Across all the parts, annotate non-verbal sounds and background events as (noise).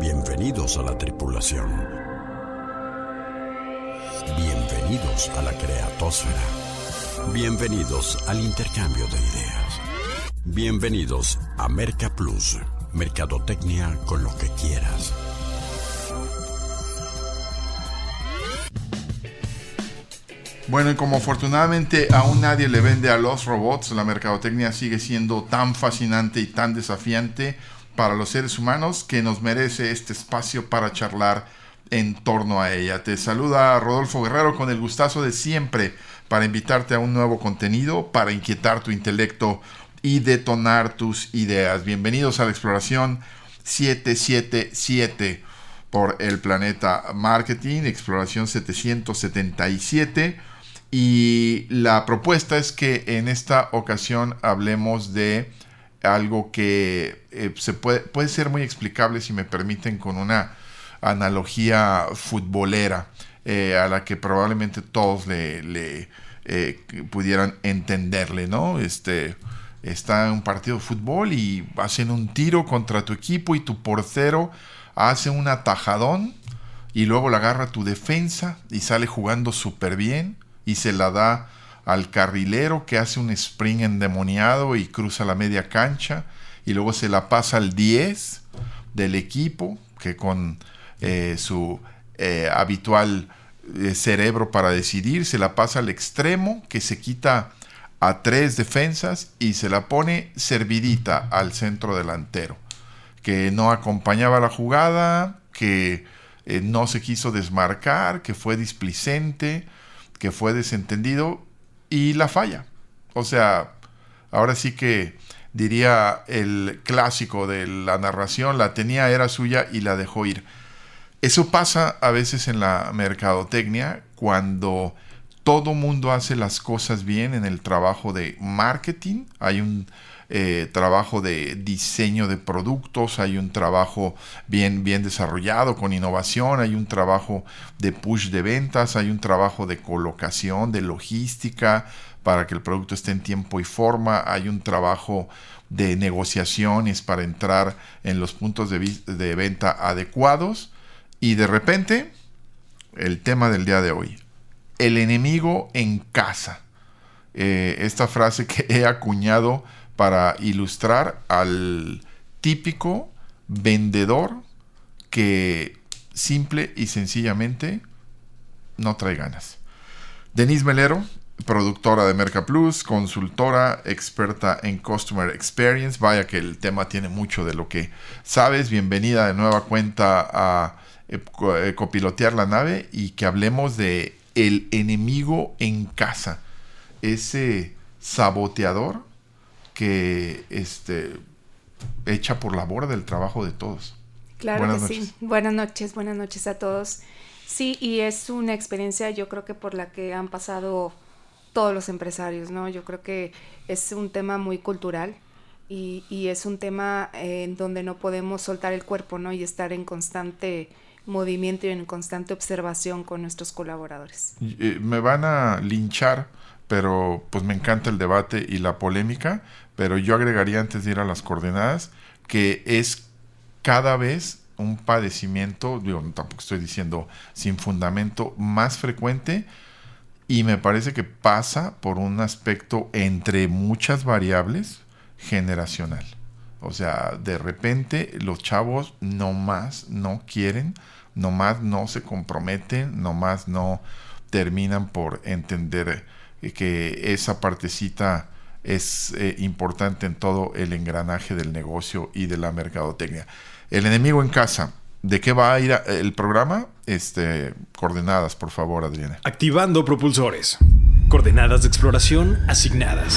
Bienvenidos a la tripulación. Bienvenidos a la creatosfera. Bienvenidos al intercambio de ideas. Bienvenidos a Merca Plus, Mercadotecnia con lo que quieras. Bueno, y como afortunadamente aún nadie le vende a los robots, la mercadotecnia sigue siendo tan fascinante y tan desafiante para los seres humanos que nos merece este espacio para charlar en torno a ella. Te saluda Rodolfo Guerrero con el gustazo de siempre para invitarte a un nuevo contenido, para inquietar tu intelecto y detonar tus ideas. Bienvenidos a la exploración 777 por el planeta Marketing, exploración 777. Y la propuesta es que en esta ocasión hablemos de algo que eh, se puede, puede ser muy explicable, si me permiten, con una analogía futbolera eh, a la que probablemente todos le, eh, pudieran entenderle, ¿no? Este, está en un partido de fútbol y hacen un tiro contra tu equipo y tu portero hace un atajadón y luego la agarra tu defensa y sale jugando súper bien y se la da al carrilero que hace un spring endemoniado y cruza la media cancha y luego se la pasa al 10 del equipo que con eh, su eh, habitual eh, cerebro para decidir se la pasa al extremo que se quita a tres defensas y se la pone servidita al centro delantero que no acompañaba la jugada que no se quiso desmarcar que fue displicente que fue desentendido y la falla. O sea, ahora sí que diría el clásico de la narración, la tenía, era suya y la dejó ir. Eso pasa a veces en la mercadotecnia cuando todo mundo hace las cosas bien en el trabajo de marketing. Hay un eh, trabajo de diseño de productos, hay un trabajo bien, bien desarrollado con innovación, hay un trabajo de push de ventas, hay un trabajo de colocación, de logística para que el producto esté en tiempo y forma, hay un trabajo de negociaciones para entrar en los puntos de, de venta adecuados y de repente el tema del día de hoy, el enemigo en casa. Eh, esta frase que he acuñado para ilustrar al típico vendedor que simple y sencillamente no trae ganas. Denise Melero, productora de Merca Plus, consultora, experta en Customer Experience. Vaya que el tema tiene mucho de lo que sabes. Bienvenida de nueva cuenta a eh, eh, copilotear la nave y que hablemos de el enemigo en casa. Ese saboteador que este, echa por la borda el trabajo de todos. Claro que sí. Buenas noches, buenas noches a todos. Sí, y es una experiencia yo creo que por la que han pasado todos los empresarios, ¿no? Yo creo que es un tema muy cultural y, y es un tema en donde no podemos soltar el cuerpo, ¿no? Y estar en constante movimiento y en constante observación con nuestros colaboradores. Eh, me van a linchar, pero pues me encanta el debate y la polémica, pero yo agregaría antes de ir a las coordenadas que es cada vez un padecimiento, digo, tampoco estoy diciendo sin fundamento, más frecuente y me parece que pasa por un aspecto entre muchas variables generacional. O sea, de repente los chavos no más no quieren, no más no se comprometen, no más no terminan por entender que esa partecita es eh, importante en todo el engranaje del negocio y de la mercadotecnia. El enemigo en casa. ¿De qué va a ir el programa? Este, coordenadas, por favor, Adriana. Activando propulsores. Coordenadas de exploración asignadas.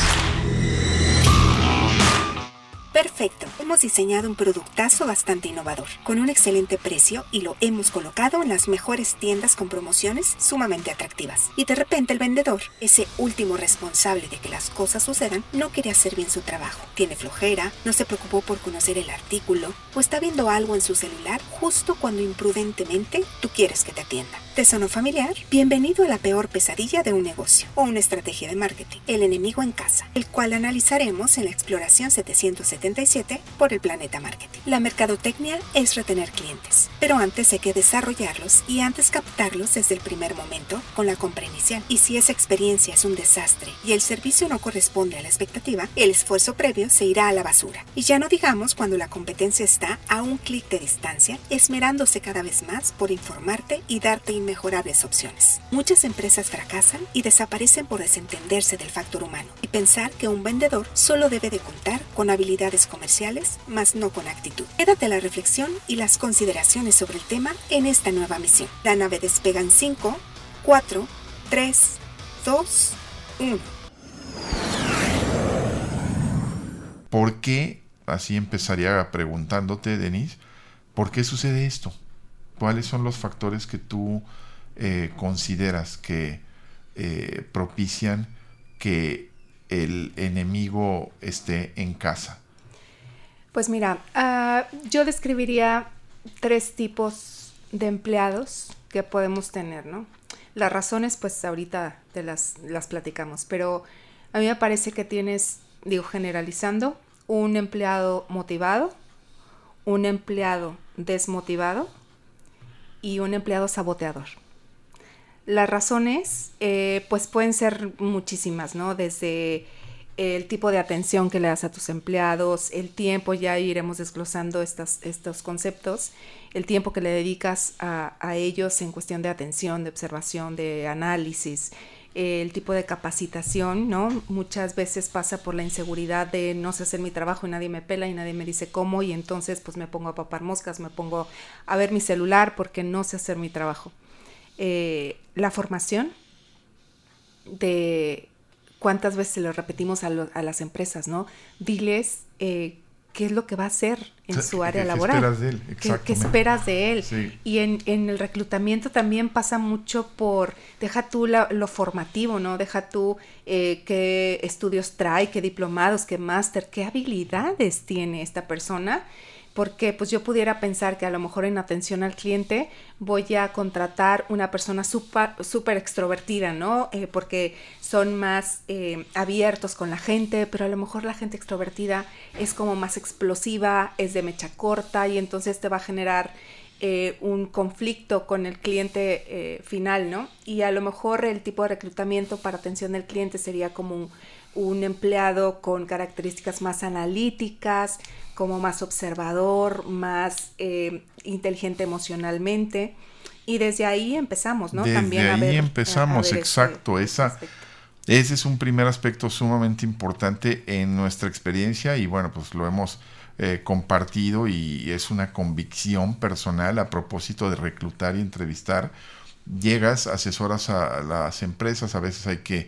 Perfecto, hemos diseñado un productazo bastante innovador, con un excelente precio y lo hemos colocado en las mejores tiendas con promociones sumamente atractivas. Y de repente el vendedor, ese último responsable de que las cosas sucedan, no quiere hacer bien su trabajo. Tiene flojera, no se preocupó por conocer el artículo o está viendo algo en su celular justo cuando imprudentemente tú quieres que te atienda. ¿Te sonó familiar? Bienvenido a la peor pesadilla de un negocio o una estrategia de marketing, el enemigo en casa, el cual analizaremos en la exploración 777 por el planeta marketing. La mercadotecnia es retener clientes, pero antes hay que desarrollarlos y antes captarlos desde el primer momento con la compra inicial. Y si esa experiencia es un desastre y el servicio no corresponde a la expectativa, el esfuerzo previo se irá a la basura. Y ya no digamos cuando la competencia está a un clic de distancia, esmerándose cada vez más por informarte y darte mejorables opciones. Muchas empresas fracasan y desaparecen por desentenderse del factor humano y pensar que un vendedor solo debe de contar con habilidades comerciales, más no con actitud. Quédate la reflexión y las consideraciones sobre el tema en esta nueva misión. La nave despega en 5, 4, 3, 2, 1. ¿Por qué, así empezaría preguntándote, Denise, ¿por qué sucede esto? ¿Cuáles son los factores que tú eh, consideras que eh, propician que el enemigo esté en casa? Pues mira, ah, yo describiría tres tipos de empleados que podemos tener, ¿no? Las razones, pues ahorita te las, las platicamos, pero a mí me parece que tienes, digo, generalizando, un empleado motivado, un empleado desmotivado y un empleado saboteador. Las razones, eh, pues pueden ser muchísimas, ¿no? Desde el tipo de atención que le das a tus empleados, el tiempo, ya iremos desglosando estos conceptos, el tiempo que le dedicas a, a, ellos en cuestión de atención, de observación, de análisis, el tipo de capacitación, ¿no? Muchas veces pasa por la inseguridad de no sé hacer mi trabajo y nadie me pela y nadie me dice cómo y entonces pues me pongo a papar moscas, me pongo a ver mi celular porque no sé hacer mi trabajo. Eh, la formación de cuántas veces le repetimos a, a, las empresas, ¿no? Diles eh, qué es lo que va a hacer en su área laboral. ¿Qué esperas de él? ¿Qué, esperas de él? Y en, en, el reclutamiento también pasa mucho por, deja tú lo formativo, ¿no? Deja tú eh, qué estudios trae, qué diplomados, qué máster, qué habilidades tiene esta persona porque pues yo pudiera pensar que a lo mejor en atención al cliente voy a contratar una persona súper extrovertida, ¿no? Eh, porque son más eh, abiertos con la gente, pero a lo mejor la gente extrovertida es como más explosiva, es de mecha corta y entonces te va a generar eh, un conflicto con el cliente final, ¿no? Y a lo mejor el tipo de reclutamiento para atención al cliente sería como un, empleado con características más analíticas, como más observador, más eh, inteligente emocionalmente. Y desde ahí empezamos, ¿no? Desde También ahí empezamos, exacto. esa, ese es un primer aspecto sumamente importante en nuestra experiencia y bueno, pues lo hemos eh, compartido y es una convicción personal a propósito de reclutar y entrevistar. Llegas, asesoras a las empresas, a veces hay que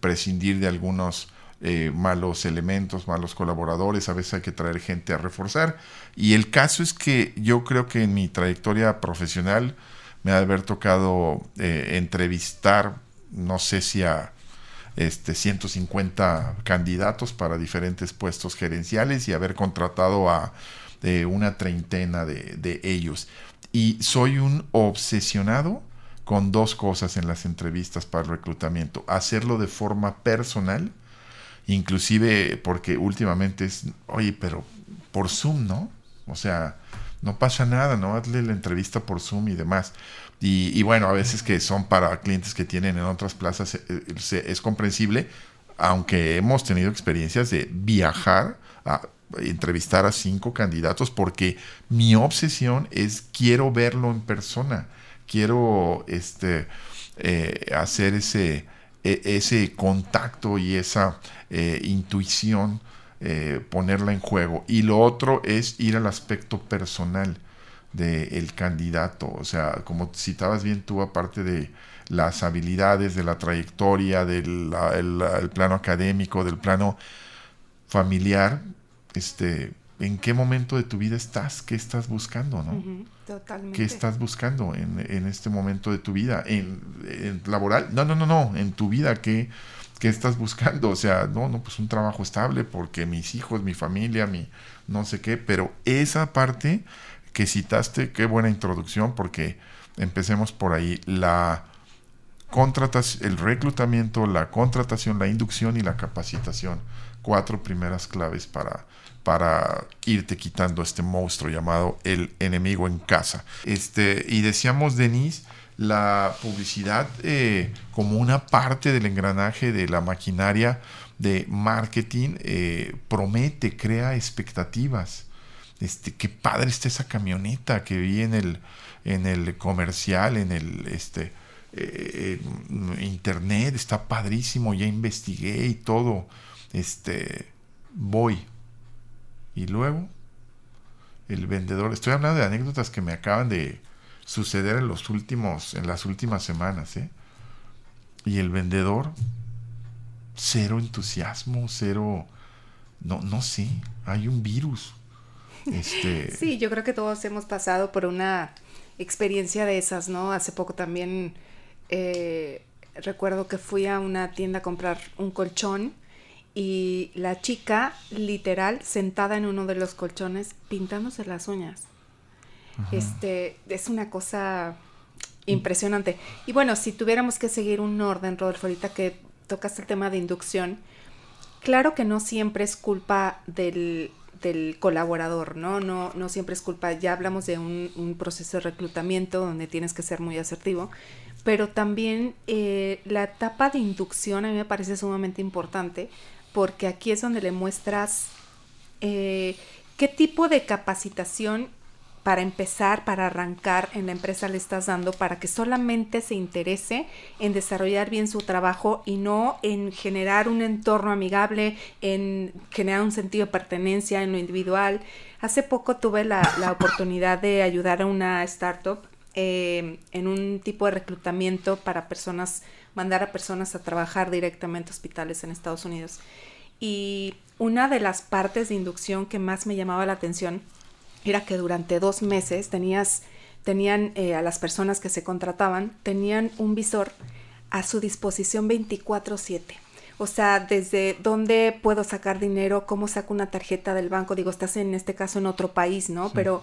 prescindir de algunos eh, malos elementos, malos colaboradores, a veces hay que traer gente a reforzar. Y el caso es que yo creo que en mi trayectoria profesional me ha de haber tocado eh, entrevistar, no sé si a este, 150 candidatos para diferentes puestos gerenciales y haber contratado a eh, una treintena de, de ellos. Y soy un obsesionado con dos cosas en las entrevistas para el reclutamiento. Hacerlo de forma personal inclusive porque últimamente es, oye, pero por Zoom, ¿no? O sea, no pasa nada, ¿no? Hazle la entrevista por Zoom y demás. Y, bueno, a veces que son para clientes que tienen en otras plazas, eh, eh, es comprensible, aunque hemos tenido experiencias de viajar a entrevistar a cinco candidatos porque mi obsesión es quiero verlo en persona, quiero este, eh, hacer ese, e, ese contacto y esa eh, intuición, eh, ponerla en juego. Y lo otro es ir al aspecto personal del candidato. O sea, como citabas bien tú, aparte de las habilidades, de la trayectoria, del el, plano académico, del plano familiar, este, en qué momento de tu vida estás, qué estás buscando, ¿no? Totalmente. ¿Qué estás buscando en, en, este momento de tu vida? ¿En, ¿En, laboral? No, no, no, no, en tu vida, ¿qué, ¿qué estás buscando? O sea, no, no, pues un trabajo estable porque mis hijos, mi familia, mi no sé qué, pero esa parte que citaste, qué buena introducción porque Empecemos por ahí. La contratación, el reclutamiento, la contratación, la inducción y la capacitación. Cuatro primeras claves para, para irte quitando este monstruo llamado el enemigo en casa. Este, y decíamos, Denise, la publicidad eh, como una parte del engranaje de la maquinaria de marketing eh, promete, crea expectativas. Este, qué padre está esa camioneta que vi en el, en el comercial, en el este, eh, internet, está padrísimo, ya investigué y todo. Este, voy. Y luego, el vendedor, estoy hablando de anécdotas que me acaban de suceder en los últimos, en las últimas semanas, ¿eh? Y el vendedor, cero entusiasmo, cero, no, no sé, hay un virus. Este... (laughs) Sí, yo creo que todos hemos pasado por una experiencia de esas, ¿no? Hace poco también eh, recuerdo que fui a una tienda a comprar un colchón y la chica literal sentada en uno de los colchones pintándose las uñas. Este es una cosa impresionante. Y bueno, si tuviéramos que seguir un orden, Rodolfo, ahorita que tocas el tema de inducción, claro que no siempre es culpa del, del colaborador, ¿no? ¿no? No siempre es culpa, ya hablamos de un, un, proceso de reclutamiento donde tienes que ser muy asertivo, pero también eh, la etapa de inducción a mí me parece sumamente importante porque aquí es donde le muestras eh, qué tipo de capacitación para empezar, para arrancar en la empresa le estás dando para que solamente se interese en desarrollar bien su trabajo y no en generar un entorno amigable, en generar un sentido de pertenencia en lo individual. Hace poco tuve la, oportunidad de ayudar a una startup eh, en un tipo de reclutamiento para personas, mandar a personas a trabajar directamente a hospitales en Estados Unidos. Y una de las partes de inducción que más me llamaba la atención era que durante dos meses tenías, tenían eh, a las personas que se contrataban, tenían un visor a su disposición 24/7. O sea, desde dónde puedo sacar dinero, cómo saco una tarjeta del banco, digo, estás en este caso en otro país, ¿no? Pero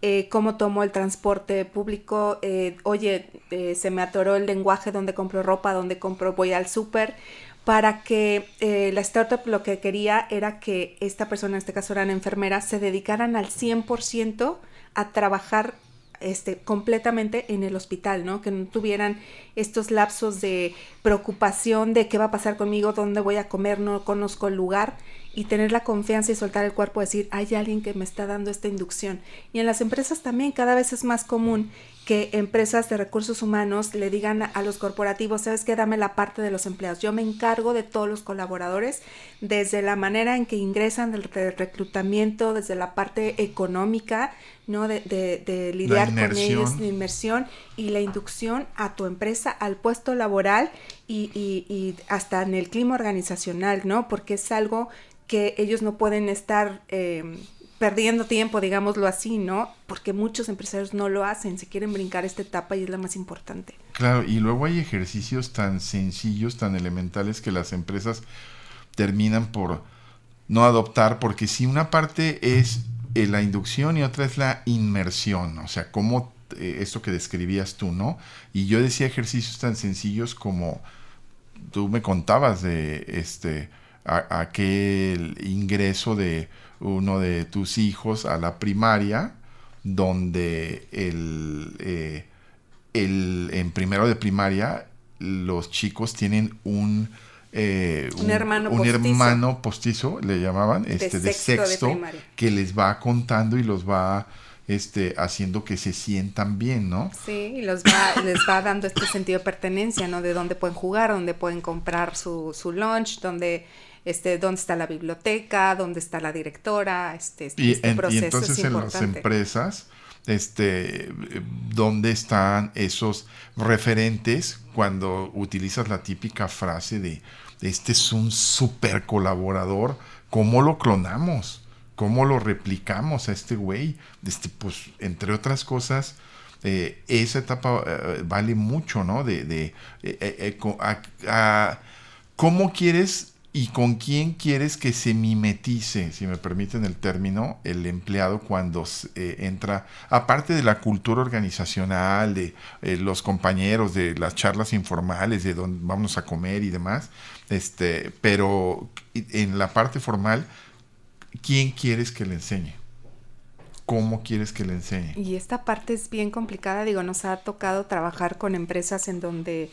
eh, cómo tomo el transporte público, eh, oye, eh, se me atoró el lenguaje donde compro ropa, donde compro, voy al súper, para que la startup lo que quería era que esta persona, en este caso eran enfermeras, se dedicaran al 100% a trabajar este, completamente en el hospital, ¿no? Que no tuvieran estos lapsos de preocupación de qué va a pasar conmigo, dónde voy a comer, no conozco el lugar y tener la confianza y soltar el cuerpo, decir, hay alguien que me está dando esta inducción. Y en las empresas también cada vez es más común que empresas de recursos humanos le digan a los corporativos, sabes qué, dame la parte de los empleados. Yo me encargo de todos los colaboradores, desde la manera en que ingresan del, reclutamiento, desde la parte económica, ¿no? De, de, lidiar con ellos, la inmersión y la inducción a tu empresa, al puesto laboral y, y, y hasta en el clima organizacional, ¿no? Porque es algo que ellos no pueden estar eh, perdiendo tiempo, digámoslo así, ¿no? Porque muchos empresarios no lo hacen, se quieren brincar esta etapa y es la más importante. Claro, y luego hay ejercicios tan sencillos, tan elementales que las empresas terminan por no adoptar, porque si una parte es eh, la inducción y otra es la inmersión, o sea, como eh, esto que describías tú, ¿no? Y yo decía ejercicios tan sencillos como tú me contabas de este aquel ingreso de uno de tus hijos a la primaria, donde el, eh, el, en primero de primaria los chicos tienen un, eh, un, hermano, un postizo. hermano postizo, le llamaban, este, de sexto sexto, de que les va contando y los va este, haciendo que se sientan bien, ¿no? Sí, y los va, les va dando este sentido de pertenencia, ¿no? De dónde pueden jugar, dónde pueden comprar su, su lunch, dónde este, dónde está la biblioteca, dónde está la directora, este, este, Y, este en- y proceso entonces es en las importante. empresas, este, ¿dónde están esos referentes cuando utilizas la típica frase de este es un super colaborador? ¿Cómo lo clonamos? ¿Cómo lo replicamos a este güey? Este, pues, entre otras cosas, eh, esa etapa eh, vale mucho, ¿no? De, de eh, a- cómo quieres ¿Y con quién quieres que se mimetice, si me permiten el término, el empleado cuando eh, entra, aparte de la cultura organizacional, de eh, los compañeros, de las charlas informales, de dónde vamos a comer y demás, este, pero en la parte formal, ¿quién quieres que le enseñe? ¿Cómo quieres que le enseñe? Y esta parte es bien complicada, digo, nos ha tocado trabajar con empresas en donde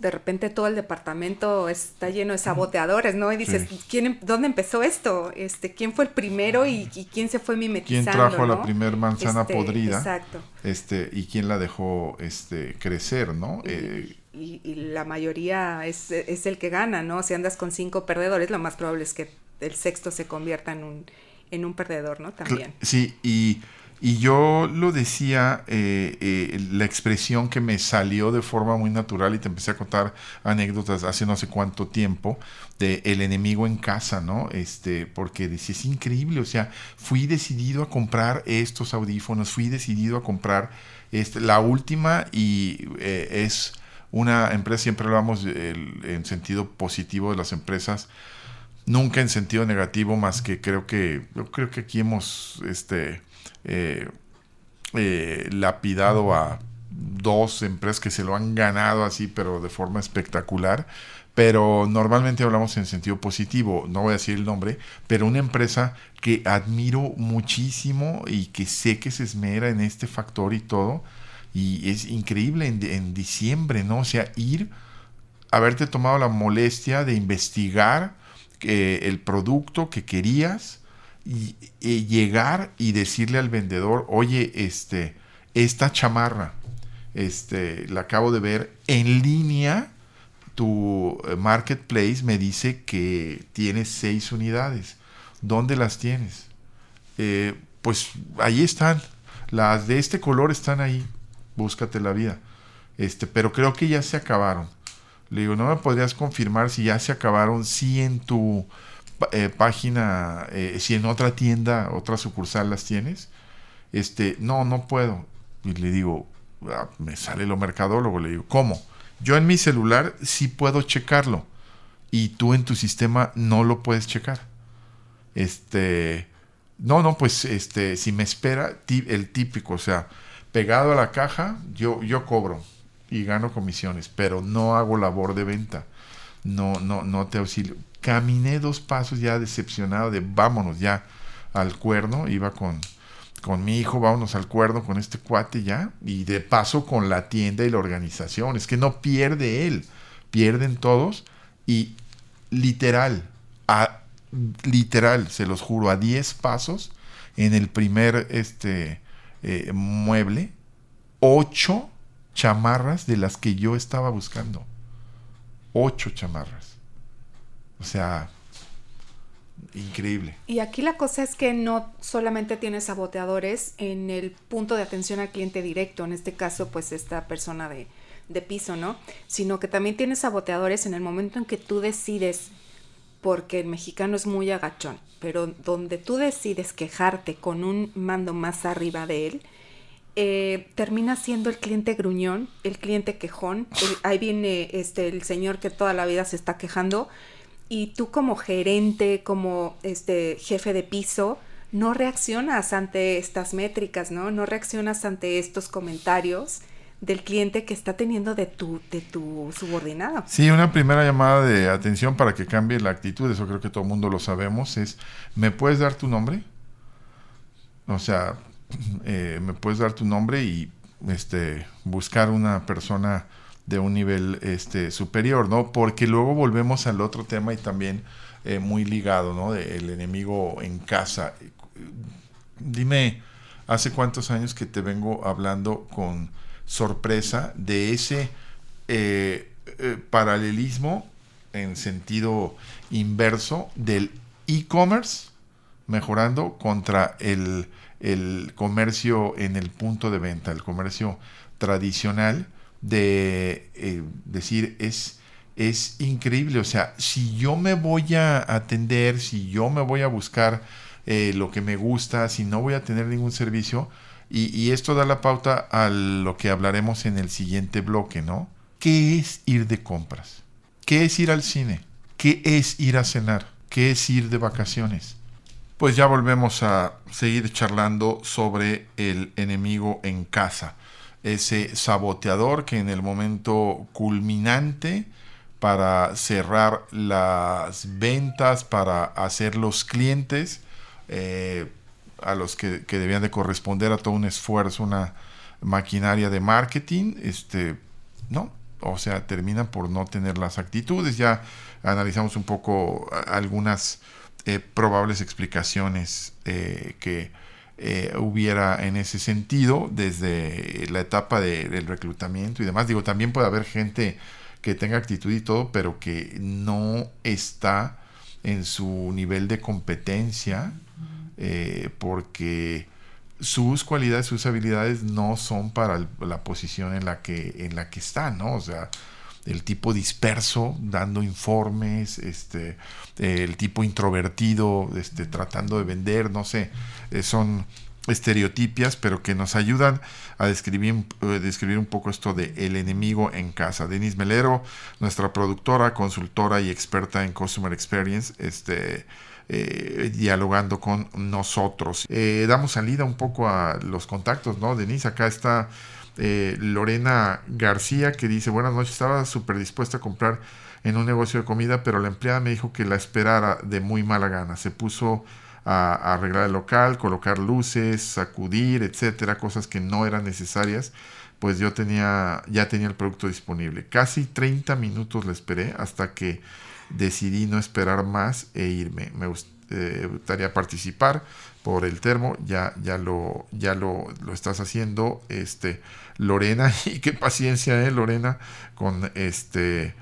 de repente todo el departamento está lleno de saboteadores, ¿no? Y dices, ¿quién, em-, ¿dónde empezó esto? Este, ¿Quién fue el primero y, quién se fue mimetizando? ¿Quién trajo la primera manzana Este, podrida? Exacto. Este, y quién la dejó este, crecer, ¿no? Y, Eh, y- y la mayoría es, es el que gana, ¿no? Si andas con cinco perdedores, lo más probable es que el sexto se convierta en un, en un perdedor, ¿no? También. Sí, y, y yo lo decía, eh, eh, la expresión que me salió de forma muy natural y te empecé a contar anécdotas hace no sé cuánto tiempo de el enemigo en casa, ¿no? Este, porque decía, es increíble, o sea, fui decidido a comprar estos audífonos, fui decidido a comprar este, la última y eh, es una empresa, siempre hablamos del- en sentido positivo de las empresas, nunca en sentido negativo, más que creo que, yo creo que aquí hemos este, eh, eh, lapidado a dos empresas que se lo han ganado así, pero de forma espectacular. Pero normalmente hablamos en sentido positivo, no voy a decir el nombre, pero una empresa que admiro muchísimo y que sé que se esmera en este factor y todo. Y es increíble en, diciembre, ¿no? O sea, ir, haberte tomado la molestia de investigar eh, el producto que querías y, y llegar y decirle al vendedor, oye, este, esta chamarra, este, la acabo de ver en línea, tu eh, marketplace me dice que tienes seis unidades. ¿Dónde las tienes? Eh, pues ahí están. Las de este color están ahí. Búscate la vida. Este, pero creo que ya se acabaron. Le digo, ¿no me podrías confirmar si ya se acabaron? Si en tu eh, página, eh, si en otra tienda, otra sucursal las tienes. Este, no, no puedo. Y le digo, ah, me sale lo mercadólogo. Le digo, ¿cómo? Yo en mi celular sí puedo checarlo. Y tú en tu sistema no lo puedes checar. Este, no, no, pues este, si me espera, el típico, o sea, pegado a la caja, yo, yo cobro y gano comisiones, pero no hago labor de venta. No, no, no te auxilio. Caminé dos pasos ya decepcionado de vámonos ya al cuerno, iba con, con mi hijo, vámonos al cuerno con este cuate ya, y de paso con la tienda y la organización. Es que no pierde él, pierden todos, y literal, a, literal, se los juro, a 10 pasos en el primer este eh, mueble, ocho chamarras de las que yo estaba buscando. Ocho chamarras. O sea, increíble. Y aquí la cosa es que no solamente tienes saboteadores en el punto de atención al cliente directo, en este caso pues esta persona de, de piso, ¿no? Sino que también tienes saboteadores en el momento en que tú decides, porque el mexicano es muy agachón, pero donde tú decides quejarte con un mando más arriba de él, eh, termina siendo el cliente gruñón, el cliente quejón. ahí viene este el señor que toda la vida se está quejando y tú como gerente, como este jefe de piso, no reaccionas ante estas métricas, ¿no? No reaccionas ante estos comentarios del cliente que está teniendo de tu, de tu subordinado. Sí, una primera llamada de atención para que cambie la actitud, eso creo que todo el mundo lo sabemos, es, ¿me puedes dar tu nombre? O sea, eh, ¿me puedes dar tu nombre y este, buscar una persona de un nivel este, superior, ¿no? Porque luego volvemos al otro tema y también eh, muy ligado, ¿no? El enemigo en casa. Dime, ¿hace cuántos años que te vengo hablando con sorpresa de ese eh, eh, paralelismo en sentido inverso del e-commerce mejorando contra el, el comercio en el punto de venta, el comercio tradicional de eh, decir es es increíble, o sea, si yo me voy a atender, si yo me voy a buscar eh, lo que me gusta, si no voy a tener ningún servicio, y, y esto da la pauta a lo que hablaremos en el siguiente bloque, ¿no? ¿Qué es ir de compras? ¿Qué es ir al cine? ¿qué es ir a cenar? ¿Qué es ir de vacaciones? Pues ya volvemos a seguir charlando sobre el enemigo en casa, ese saboteador que en el momento culminante para cerrar las ventas, para hacer los clientes eh, a los que, debían de corresponder a todo un esfuerzo, una maquinaria de marketing, este, no, o sea, terminan por no tener las actitudes. Ya analizamos un poco algunas eh, probables explicaciones eh, que eh, hubiera en ese sentido desde la etapa del reclutamiento y demás. Digo, también puede haber gente que tenga actitud y todo, pero que no está en su nivel de competencia porque sus cualidades, sus habilidades no son para la posición en la que en la que están, ¿no? O sea, el tipo disperso dando informes, este, el tipo introvertido, este, tratando de vender, no sé, eh, son estereotipias, pero que nos ayudan a describir, eh, describir un poco esto de el enemigo en casa. Denis Melero, nuestra productora, consultora y experta en Customer Experience, este, eh, dialogando con nosotros. Eh, damos salida un poco a los contactos, ¿no? Denise, acá está eh, Lorena García que dice, buenas noches, estaba súper dispuesta a comprar en un negocio de comida, pero la empleada me dijo que la esperara de muy mala gana. Se puso a, a arreglar el local, colocar luces, sacudir, etcétera, cosas que no eran necesarias pues yo tenía, ya tenía el producto disponible. Casi 30 minutos le esperé hasta que decidí no esperar más e irme. Me eh, gustaría participar por el termo, ya, ya, lo, ya lo, lo, estás haciendo, este, Lorena, (laughs) y qué paciencia, eh, Lorena, con este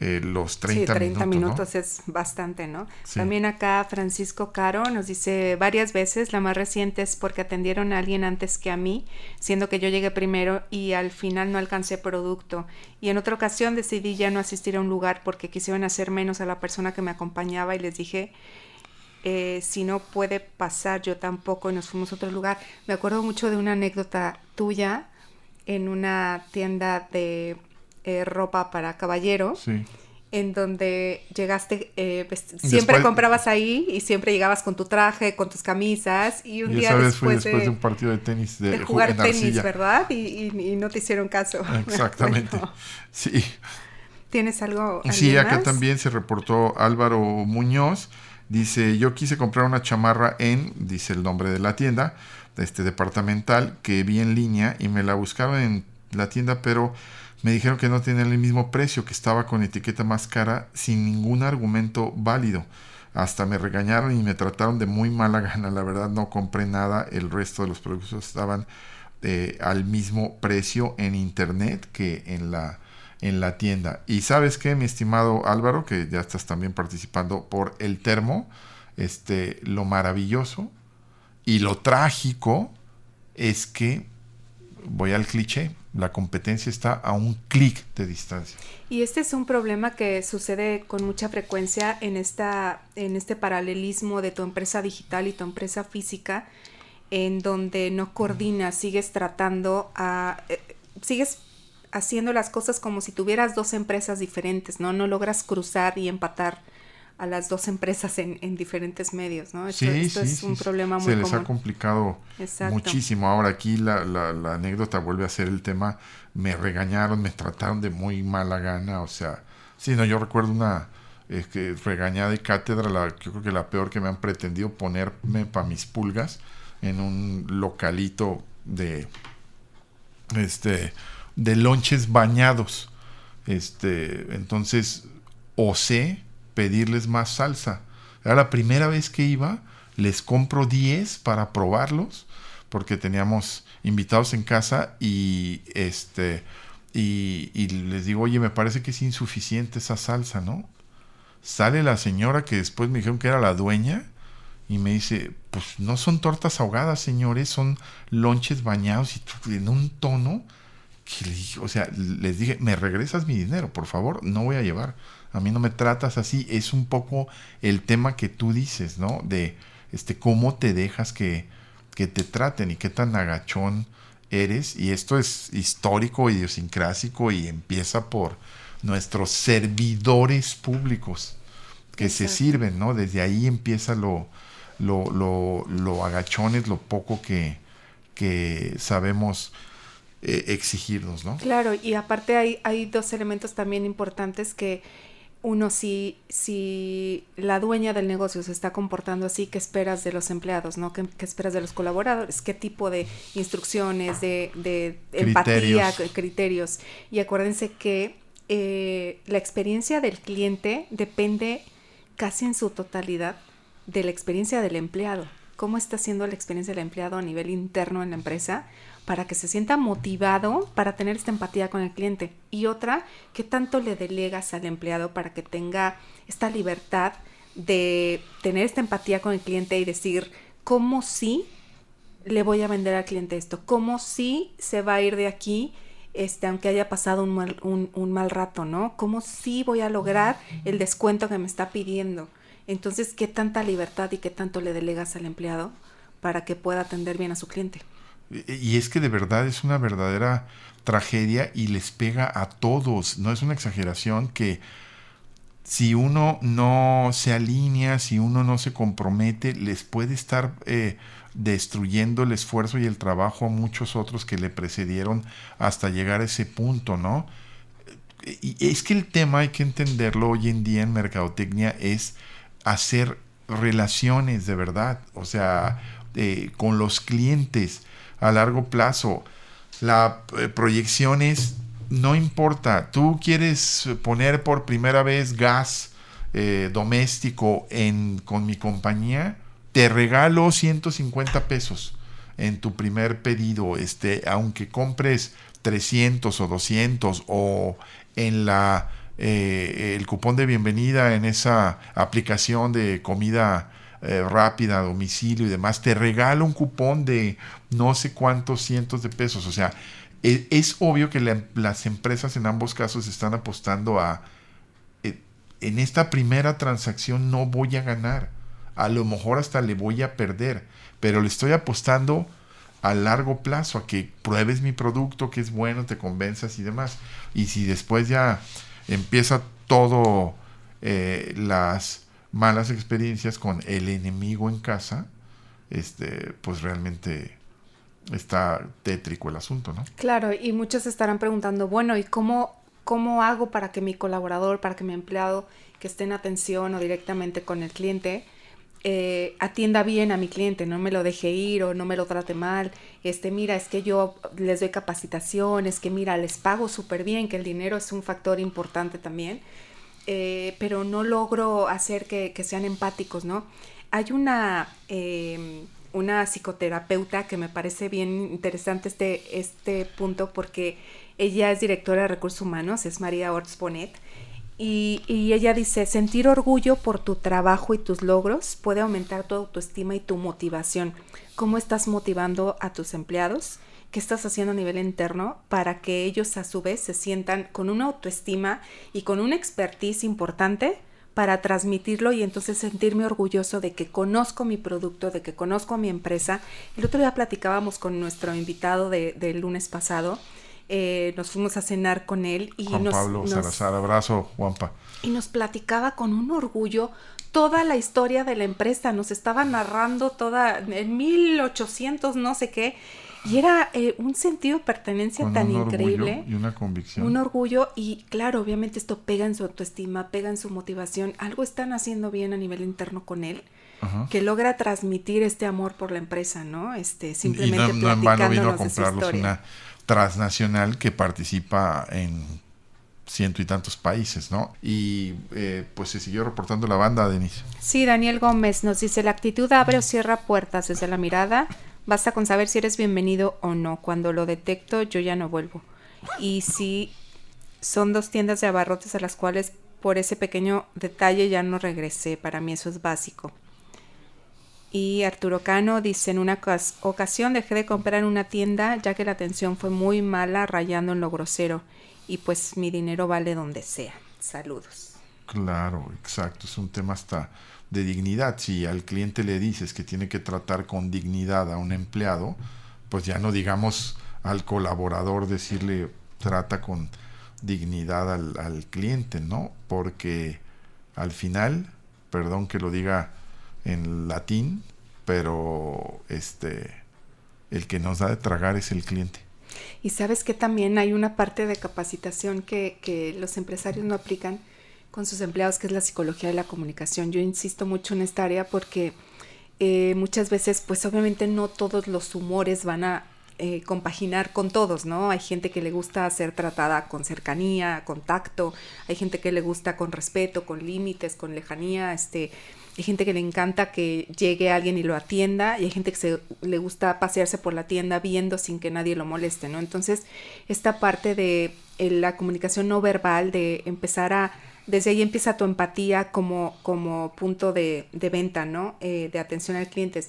eh, los 30, sí, 30 minutos. es bastante, ¿no? También acá Francisco Caro nos dice varias veces, la más reciente es porque atendieron a alguien antes que a mí, siendo que yo llegué primero y al final no alcancé producto. Y en otra ocasión decidí ya no asistir a un lugar porque quisieron hacer menos a la persona que me acompañaba y les dije, eh, si no puede pasar, yo tampoco, y nos fuimos a otro lugar. Me acuerdo mucho de una anécdota tuya en una tienda de eh, ropa para caballero. En donde llegaste, eh, pues, siempre comprabas ahí y siempre llegabas con tu traje, con tus camisas. Y un día esa después, fue después de, un partido de tenis. De, jugar tenis, ¿verdad? Y, no te hicieron caso. (laughs) Exactamente. (laughs) Sí. ¿Tienes algo? Sí, acá también se reportó Álvaro Muñoz. Dice, yo quise comprar una chamarra en, dice el nombre de la tienda, este departamental, que vi en línea y me la buscaba en la tienda, pero me dijeron que no tenían el mismo precio, que estaba con etiqueta más cara sin ningún argumento válido. Hasta me regañaron y me trataron de muy mala (laughs) gana. La verdad no compré nada. El resto de los productos estaban eh, al mismo precio en internet que en la, en la tienda. Y sabes qué, mi estimado Álvaro, que ya estás también participando por el termo, este, lo maravilloso y lo trágico es que voy al cliché, la competencia está a un clic de distancia. Y este es un problema que sucede con mucha frecuencia en, esta, en este paralelismo de tu empresa digital y tu empresa física, en donde no coordinas, sigues tratando a... Eh, sigues haciendo las cosas como si tuvieras dos empresas diferentes, ¿no? No logras cruzar y empatar a las dos empresas en, en diferentes medios, ¿no? Esto, sí, es un problema muy Se les ha complicado muchísimo. Ahora aquí la, la, la, anécdota vuelve a ser el tema, me regañaron, me trataron de muy mala gana, o sea, sí, no, yo recuerdo una que regañada de cátedra, la, yo creo que la peor que me han pretendido ponerme para mis pulgas en un localito de, este, de lonches bañados. Este, entonces, osé pedirles más salsa. Era la primera vez que iba, les compro 10 para probarlos, porque teníamos invitados en casa y este y, les digo, oye, me parece que es insuficiente esa salsa, ¿no? Sale la señora que después me dijeron que era la dueña y me dice, pues no son tortas ahogadas, señores, son lonches bañados y en un tono que o sea, les dije, me regresas mi dinero, por favor, no voy a llevar a mí no me tratas así, es un poco el tema que tú dices, ¿no? De este cómo te dejas que, que te traten y qué tan agachón eres. Y esto es histórico, idiosincrásico y empieza por nuestros servidores públicos. que se sirven, ¿no? Desde ahí empieza lo, lo, lo, lo agachones, lo poco que, que sabemos eh, exigirnos, ¿no? Claro, y aparte hay, hay dos elementos también importantes que uno, si, si la dueña del negocio se está comportando así, ¿qué esperas de los empleados? ¿no? ¿Qué, esperas de los colaboradores? ¿Qué tipo de instrucciones, de, de empatía, criterios? Y acuérdense que eh, la experiencia del cliente depende casi en su totalidad de la experiencia del empleado. ¿Cómo está siendo la experiencia del empleado a nivel interno en la empresa? para que se sienta motivado para tener esta empatía con el cliente. Y otra, ¿qué tanto le delegas al empleado para que tenga esta libertad de tener esta empatía con el cliente y decir, ¿cómo sí le voy a vender al cliente esto? ¿Cómo sí se va a ir de aquí? Este, aunque haya pasado un mal, un mal rato, ¿no? ¿Cómo sí voy a lograr el descuento que me está pidiendo? Entonces, ¿qué tanta libertad y qué tanto le delegas al empleado para que pueda atender bien a su cliente? Y es que de verdad es una verdadera tragedia y les pega a todos. No es una exageración que si uno no se alinea, si uno no se compromete, les puede estar eh, destruyendo el esfuerzo y el trabajo a muchos otros que le precedieron hasta llegar a ese punto, ¿no? Y es que el tema, hay que entenderlo hoy en día en mercadotecnia, es hacer relaciones de verdad, o sea, eh, con los clientes a largo plazo. La eh, proyección es, no importa, tú quieres poner por primera vez gas eh, doméstico en, con mi compañía, te regalo 150 pesos en tu primer pedido, este, aunque compres 300 o 200 o en la eh, el cupón de bienvenida en esa aplicación de comida eh, rápida, domicilio y demás, te regala un cupón de no sé cuántos cientos de pesos. O sea, e, es, obvio que las empresas en ambos casos están apostando a, eh, en esta primera transacción no voy a ganar, a lo mejor hasta le voy a perder, pero le estoy apostando a largo plazo, a que pruebes mi producto, que es bueno, te convenzas y demás. Y si después ya empieza todo eh, las malas experiencias con el enemigo en casa, este, pues realmente está tétrico el asunto, ¿no? Claro, y muchos estarán preguntando, bueno, ¿y cómo, cómo hago para que mi colaborador, para que mi empleado que esté en atención o directamente con el cliente, eh, atienda bien a mi cliente, no me lo deje ir o no me lo trate mal. Este, mira, es que yo les doy capacitación, es que mira, les pago súper bien, que el dinero es un factor importante también. Eh, pero no logro hacer que, sean empáticos, ¿no? Hay una, em, una psicoterapeuta que me parece bien interesante este, este punto porque ella es directora de recursos humanos, es María Orts Bonet, y, ella dice, sentir orgullo por tu trabajo y tus logros puede aumentar tu autoestima y tu motivación. ¿Cómo estás motivando a tus empleados? qué estás haciendo a nivel interno para que ellos a su vez se sientan con una autoestima y con una expertise importante para transmitirlo y entonces sentirme orgulloso de que conozco mi producto, de que conozco a mi empresa. El otro día platicábamos con nuestro invitado del lunes pasado, eh, nos fuimos a cenar con él y Juan nos, Pablo Salazar, abrazo Juanpa. Y nos platicaba con un orgullo toda la historia de la empresa, nos estaba narrando toda en 1800 no sé qué y era eh, un sentido de pertenencia tan increíble. Y una convicción. Un orgullo y claro, obviamente esto pega en su autoestima, pega en su motivación. Algo están haciendo bien a nivel interno con él. Que logra transmitir este amor por la empresa, ¿no? Este, simplemente y no, en vano vino a comprarlos una transnacional que participa en ciento y tantos países, ¿no? Y eh, pues se siguió reportando la banda, Denise. Sí, Daniel Gómez nos dice, la actitud abre o cierra puertas desde la mirada, Basta con saber si eres bienvenido o no. Cuando lo detecto, yo ya no vuelvo. Y si son dos tiendas de abarrotes a las cuales por ese pequeño detalle ya no regresé. Para mí eso es básico. Y Arturo Cano dice, en una ocasión dejé de comprar en una tienda ya que la atención fue muy mala rayando en lo grosero. Y pues mi dinero vale donde sea. Saludos. Claro, exacto. Es un tema hasta de dignidad. Si al cliente le dices que tiene que tratar con dignidad a un empleado, pues ya no digamos al colaborador decirle trata con dignidad al, cliente, ¿no? Porque al final perdón que lo diga en latín, pero este el que nos da de tragar es el cliente. Y sabes que también hay una parte de capacitación que, que los empresarios no aplican con sus empleados, que es la psicología de la comunicación. Yo insisto mucho en esta área porque eh, muchas veces, pues obviamente no todos los humores van a eh, compaginar con todos, ¿no? Hay gente que le gusta ser tratada con cercanía, con tacto, hay gente que le gusta con respeto, con límites, con lejanía, este, hay gente que le encanta que llegue alguien y lo atienda, y hay gente que se, le gusta pasearse por la tienda viendo sin que nadie lo moleste, ¿no? Entonces, esta parte de eh, la comunicación no verbal, de empezar a desde ahí empieza tu empatía como, como punto de, de venta, ¿no? Eh, de atención al cliente,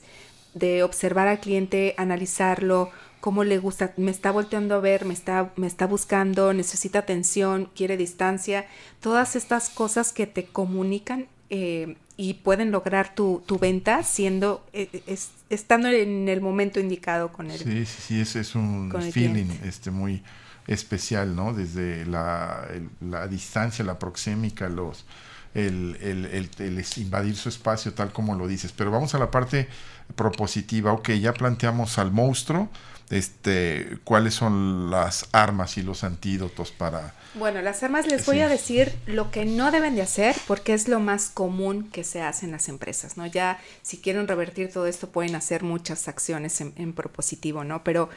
de observar al cliente, analizarlo, cómo le gusta, me está volteando a ver, me está, me está buscando, necesita atención, quiere distancia, todas estas cosas que te comunican eh, y pueden lograr tu, tu venta siendo, eh, estando en el momento indicado con él. Sí, sí, sí, ese es un feeling este, muy especial, ¿no? Desde la, la distancia, la proxémica, los, el, el, el, invadir su espacio, tal como lo dices. Pero vamos a la parte propositiva. Ok, ya planteamos al monstruo. Este, ¿Cuáles son las armas y los antídotos para... Bueno, las armas les voy a decir lo que no deben de hacer porque es lo más común que se hace en las empresas, ¿no? Ya si quieren revertir todo esto pueden hacer muchas acciones en, en propositivo, ¿no? Pero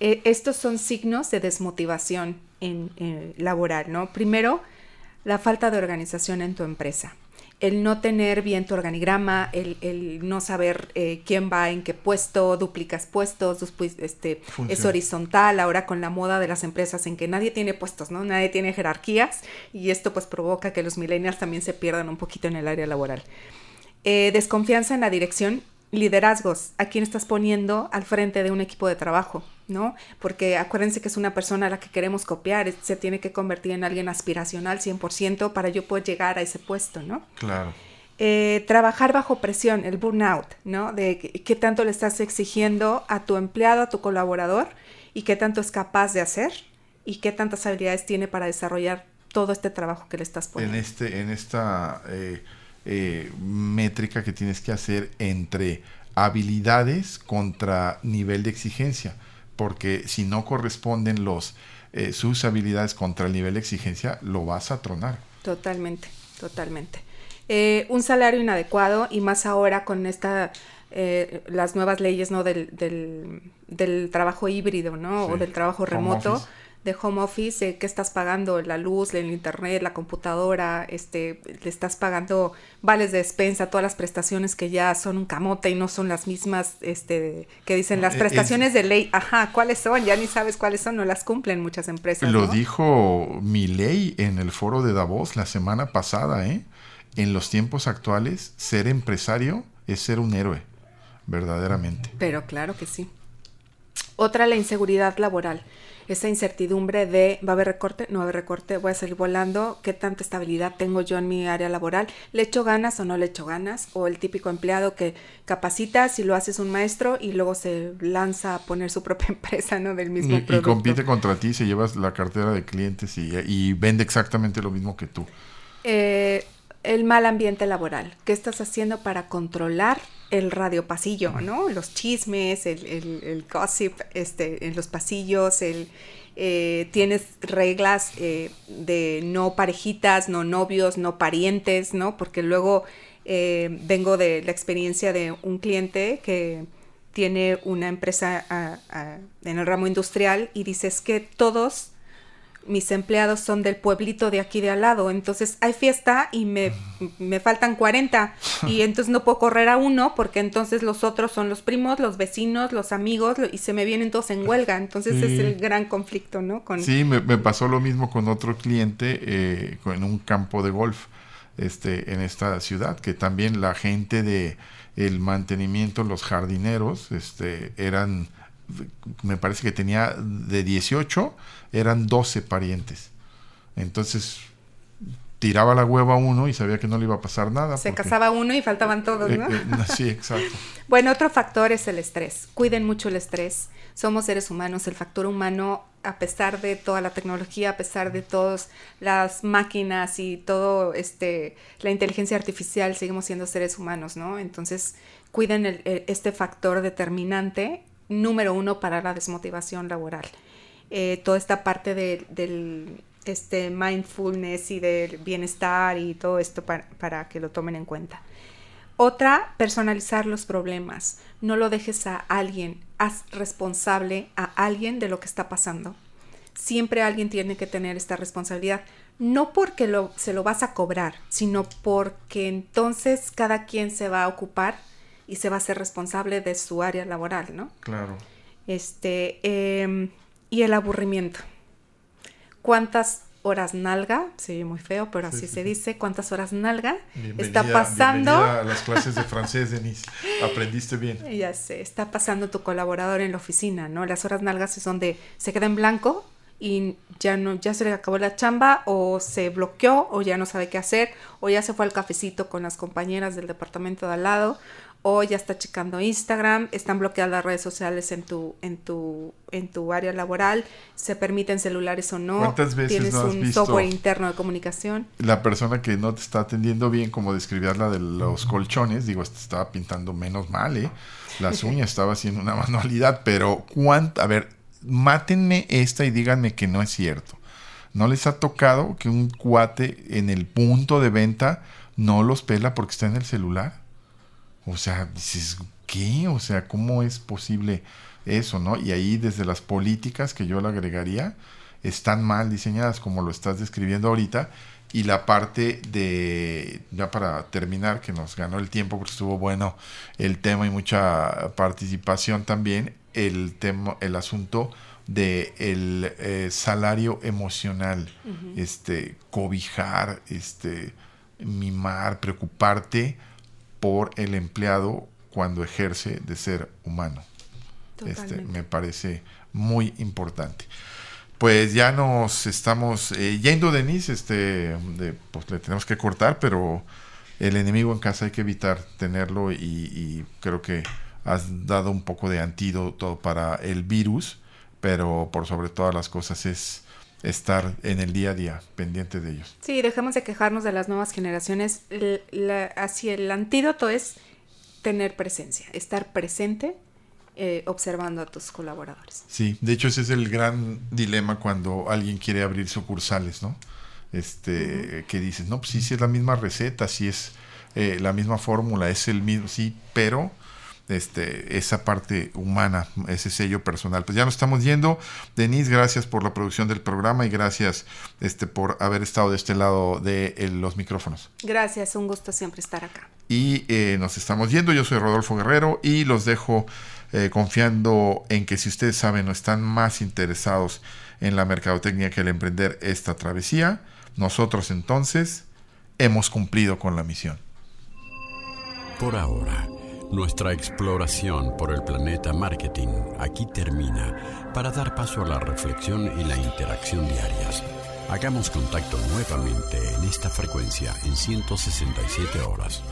eh, estos son signos de desmotivación en, laboral, ¿no? Primero, la falta de organización en tu empresa. El no tener bien tu organigrama, el, no saber eh, quién va en qué puesto, duplicas puestos, este, es horizontal ahora con la moda de las empresas en que nadie tiene puestos, ¿no? Nadie tiene jerarquías y esto pues provoca que los millennials también se pierdan un poquito en el área laboral. Eh, desconfianza en la dirección liderazgos, a quién estás poniendo al frente de un equipo de trabajo, ¿no? Porque acuérdense que es una persona a la que queremos copiar, se tiene que convertir en alguien aspiracional 100% para yo poder llegar a ese puesto, ¿no? Claro. Eh, trabajar bajo presión, el burnout, ¿no? De qué tanto le estás exigiendo a tu empleado, a tu colaborador y qué tanto es capaz de hacer y qué tantas habilidades tiene para desarrollar todo este trabajo que le estás poniendo. En, este, en esta... Eh eh, métrica que tienes que hacer entre habilidades contra nivel de exigencia, porque si no corresponden los eh, sus habilidades contra el nivel de exigencia, lo vas a tronar. Totalmente, totalmente. Eh, un salario inadecuado y más ahora con esta las nuevas leyes no del, del, trabajo híbrido no o del trabajo remoto de home office, ¿qué estás pagando? La luz, el internet, la computadora, este, le estás pagando vales de despensa, todas las prestaciones que ya son un camote y no son las mismas, este, que dicen las prestaciones de ley, ajá, ¿cuáles son? Ya ni sabes cuáles son, no las cumplen muchas empresas. Lo dijo mi ley en el foro de Davos la semana pasada, ¿eh? En los tiempos actuales, ser empresario es ser un héroe, verdaderamente. Pero claro que sí. Otra, la inseguridad laboral esa incertidumbre de va a haber recorte, no va a haber recorte, voy a salir volando, qué tanta estabilidad tengo yo en mi área laboral, le echo ganas o no le echo ganas, o el típico empleado que capacita si lo haces un maestro y luego se lanza a poner su (laughs) propia empresa, ¿no? Del mismo y, Y compite contra ti, se llevas la cartera de clientes y, y vende exactamente lo mismo que tú. Eh, el mal ambiente laboral. ¿Qué estás haciendo para controlar el radio pasillo, ¿no? Los chismes, el, el, gossip este, en los pasillos, el, eh, tienes reglas eh, de no parejitas, no novios, no parientes, ¿no? Porque luego eh, vengo de la experiencia de un cliente que tiene una empresa en el ramo industrial y dices que todos mis empleados son del pueblito de aquí de al lado, entonces hay fiesta y me, me, faltan 40 y (laughs) entonces no puedo correr a uno porque entonces los otros son los primos, los vecinos, los amigos y se me vienen todos en huelga, entonces es el gran conflicto, ¿no? Con... Sí, me, pasó lo mismo con otro cliente eh, en un campo de golf este, en esta ciudad, que también la gente de el mantenimiento, los jardineros, este, eran me parece que tenía de 18, eran 12 parientes. Entonces tiraba la hueva a uno y sabía que no le iba a pasar nada. Se casaba uno y faltaban todos, ¿no? Eh, eh, sí, exacto. (laughs) bueno, otro factor es el estrés. Cuiden mucho el estrés. Somos seres humanos, el factor humano a pesar de toda la tecnología, a pesar de todas las máquinas y todo este la inteligencia artificial, seguimos siendo seres humanos, ¿no? Entonces, cuiden este factor determinante número uno para la desmotivación laboral. Eh, toda esta parte de, del este mindfulness y del bienestar y todo esto para, para que lo tomen en cuenta. Otra, personalizar los problemas. No lo dejes a alguien, haz responsable a alguien de lo que está pasando. Siempre alguien tiene que tener esta responsabilidad, no porque lo, se lo vas a cobrar, sino porque entonces cada quien se va a ocupar y se va a ser responsable de su área laboral, ¿no? Claro. Este, em, y el aburrimiento. ¿Cuántas horas nalga, se ve muy feo, pero así se dice, cuántas horas nalga está pasando. a las clases de francés, Denise. Aprendiste bien. (laughs) Ya sé, está pasando tu colaborador en la oficina, ¿no? Las horas nalgas es donde se queda en blanco y ya no, ya se le acabó la chamba, o se bloqueó, o ya no sabe qué hacer, o ya se fue al cafecito con las compañeras del departamento de al lado, o ya está checando Instagram, están bloqueadas las redes sociales en tu, en tu, en tu área laboral, se permiten celulares o no, ¿Cuántas veces tienes no has un visto software interno de comunicación. La persona que no te está atendiendo bien, como describías la de los colchones, digo, estaba pintando menos mal, ¿eh? Las uñas estaba haciendo una (laughs) manualidad, pero ¿cuánto? A ver, mátenme esta y díganme que no es cierto. ¿No les ha tocado que un cuate en el punto de venta no los pela porque está en el celular? O sea, dices, ¿qué? O sea, ¿cómo es posible eso, no? Y ahí desde las políticas que yo le agregaría, están mal diseñadas como lo estás describiendo ahorita. Y la parte de, ya para terminar, que nos ganó el tiempo porque estuvo bueno el tema y mucha participación también, el tema, el asunto de el eh, salario emocional, este, cobijar, este, mimar, preocuparte por el empleado cuando ejerce de ser humano. Este, me parece muy importante. Pues ya nos estamos eh, yendo, Denise, este, de, pues le tenemos que cortar, pero el enemigo en casa hay que evitar tenerlo y, y creo que has dado un poco de antídoto para el virus, pero por sobre todas las cosas es estar en el día a día pendiente de ellos. Sí, dejemos de quejarnos de las nuevas generaciones. La- así el antídoto es tener presencia, estar presente eh, observando a tus colaboradores. Sí, de hecho ese es el gran dilema cuando alguien quiere abrir sucursales, ¿no? Este, que dices, no, pues sí, sí es la misma receta, sí es eh, la misma fórmula, es el mismo, sí, pero este, esa parte humana, ese sello personal. Pues ya nos estamos yendo. Denise, gracias por la producción del programa y gracias este, por haber estado de este lado de eh, los micrófonos. Gracias, un gusto siempre estar acá. Y eh, nos estamos yendo. Yo soy Rodolfo Guerrero y los dejo eh, confiando en que si ustedes saben o están más interesados en la mercadotecnia que el emprender esta travesía, nosotros entonces hemos cumplido con la misión. Por ahora, nuestra exploración por el planeta marketing aquí termina para dar paso a la reflexión y la interacción diarias. Hagamos contacto nuevamente en esta frecuencia en 167 horas.